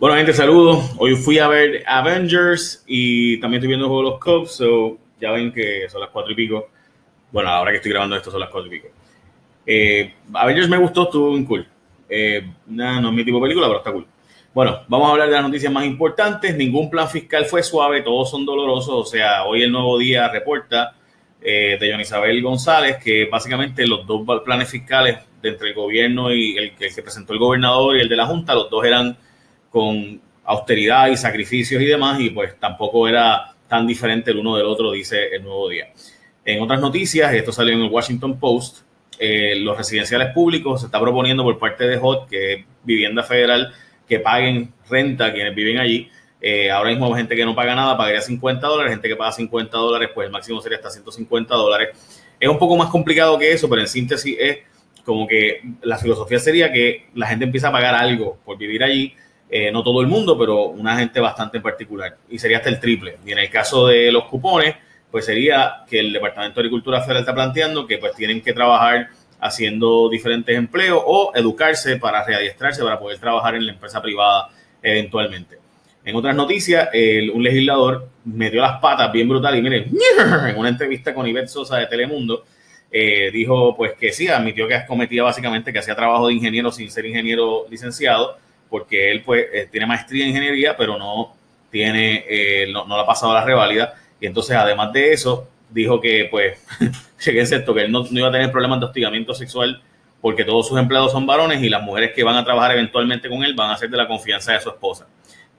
Bueno, gente, saludos. Hoy fui a ver Avengers y también estoy viendo el juego de los Cubs, so ya ven que son las cuatro y pico. Bueno, ahora que estoy grabando esto son las cuatro y pico. Eh, Avengers me gustó, estuvo bien cool. Eh, no es mi tipo de película, pero está cool. Bueno, vamos a hablar de las noticias más importantes. Ningún plan fiscal fue suave, todos son dolorosos. O sea, hoy el nuevo día reporta eh, de John Isabel González que básicamente los dos planes fiscales de entre el gobierno y el que se presentó el gobernador y el de la Junta, los dos eran con austeridad y sacrificios y demás, y pues tampoco era tan diferente el uno del otro, dice el nuevo día. En otras noticias, esto salió en el Washington Post, eh, los residenciales públicos se está proponiendo por parte de HOT, que es vivienda federal, que paguen renta quienes viven allí. Eh, ahora mismo gente que no paga nada, pagaría 50 dólares, gente que paga 50 dólares, pues el máximo sería hasta 150 dólares. Es un poco más complicado que eso, pero en síntesis es como que la filosofía sería que la gente empieza a pagar algo por vivir allí, eh, no todo el mundo, pero una gente bastante en particular, y sería hasta el triple. Y en el caso de los cupones, pues sería que el Departamento de Agricultura Federal está planteando que pues tienen que trabajar haciendo diferentes empleos o educarse para readiestrarse para poder trabajar en la empresa privada eventualmente. En otras noticias, un legislador metió las patas bien brutal y miren, en una entrevista con Ivette Sosa de Telemundo, eh, dijo pues que sí, admitió que cometía básicamente que hacía trabajo de ingeniero sin ser ingeniero licenciado, porque él pues tiene maestría en ingeniería, pero no tiene, eh, no, no le ha pasado la reválida. Y entonces, además de eso, dijo que, pues, chequense esto, que él no, iba a tener problemas de hostigamiento sexual porque todos sus empleados son varones y las mujeres que van a trabajar eventualmente con él van a ser de la confianza de su esposa.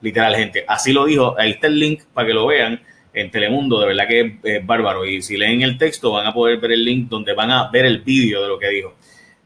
Literal, gente. Así lo dijo. Ahí está el link para que lo vean en Telemundo. De verdad que es, bárbaro. Y si leen el texto van a poder ver el link donde van a ver el vídeo de lo que dijo.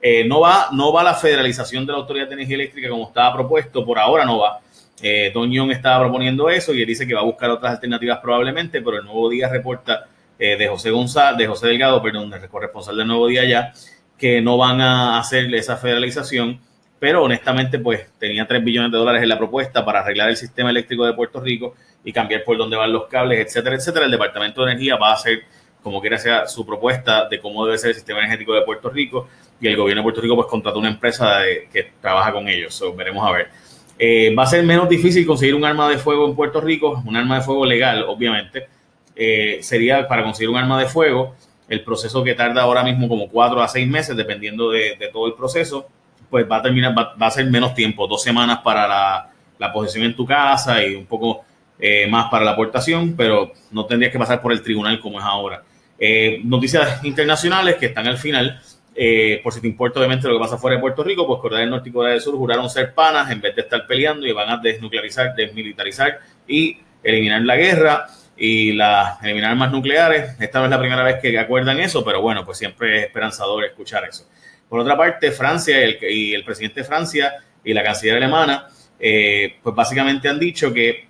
Eh, no, va, no va la federalización de la Autoridad de Energía Eléctrica como estaba propuesto. Por ahora no va. Eh, Young estaba proponiendo eso y él dice que va a buscar otras alternativas probablemente, pero el nuevo día reporta eh, de José González, de José Delgado, perdón, el corresponsal del Nuevo Día ya, que no van a hacer esa federalización, pero honestamente, pues tenía 3 billones de dólares en la propuesta para arreglar el sistema eléctrico de Puerto Rico y cambiar por dónde van los cables, etcétera, etcétera. El Departamento de Energía va a hacer como quiera sea su propuesta de cómo debe ser el sistema energético de Puerto Rico y el gobierno de Puerto Rico pues contrató una empresa que trabaja con ellos. veremos a ver. Eh, va a ser menos difícil conseguir un arma de fuego en Puerto Rico, un arma de fuego legal, obviamente, eh, sería para conseguir un arma de fuego, el proceso que tarda ahora mismo como cuatro a seis meses, dependiendo de, todo el proceso, pues va a terminar, va, a ser menos tiempo, dos semanas para la, la posesión en tu casa y un poco eh, más para la aportación, pero no tendrías que pasar por el tribunal como es ahora. Eh, noticias internacionales que están al final, por si te importa obviamente lo que pasa fuera de Puerto Rico, pues Corea del Norte y Corea del Sur juraron ser panas en vez de estar peleando y van a desnuclearizar, desmilitarizar y eliminar la guerra y la, eliminar armas nucleares. Esta no es la primera vez que acuerdan eso, pero bueno, pues siempre es esperanzador escuchar eso. Por otra parte, Francia y el, presidente de Francia y la canciller alemana, eh, pues básicamente han dicho que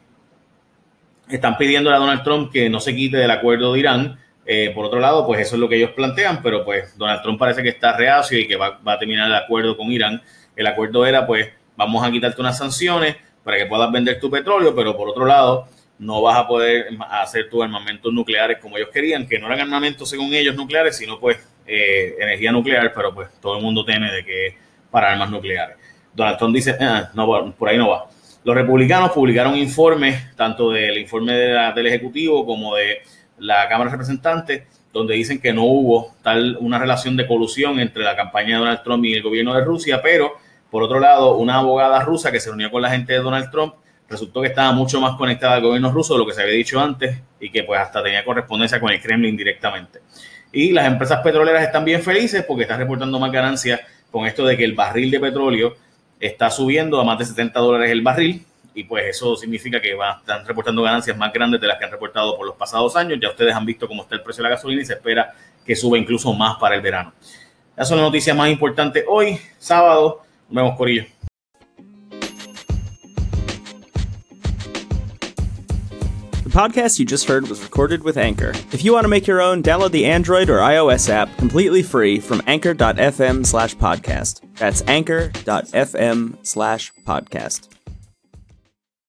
están pidiendo a Donald Trump que no se quite del acuerdo de Irán. Eh, por otro lado, pues eso es lo que ellos plantean, pero pues Donald Trump parece que está reacio y que va, a terminar el acuerdo con Irán. El acuerdo era, pues, vamos a quitarte unas sanciones para que puedas vender tu petróleo, pero por otro lado, no vas a poder hacer tus armamentos nucleares como ellos querían, que no eran armamentos según ellos nucleares, sino pues eh, energía nuclear, pero pues todo el mundo teme de que para armas nucleares. Donald Trump dice, ah, no, por ahí no va. Los republicanos publicaron informes, tanto del informe del Ejecutivo como de la Cámara de Representantes, donde dicen que no hubo tal una relación de colusión entre la campaña de Donald Trump y el gobierno de Rusia, pero por otro lado, una abogada rusa que se reunió con la gente de Donald Trump resultó que estaba mucho más conectada al gobierno ruso de lo que se había dicho antes y que pues hasta tenía correspondencia con el Kremlin directamente. Y las empresas petroleras están bien felices porque están reportando más ganancias con esto de que el barril de petróleo está subiendo a más de 70 dólares el barril y pues eso significa que van, están reportando ganancias más grandes de las que han reportado por los pasados años. Ya ustedes han visto cómo está el precio de la gasolina y se espera que suba incluso más para el verano. Esas son las noticias más importantes hoy, sábado. Nos vemos, Corillo.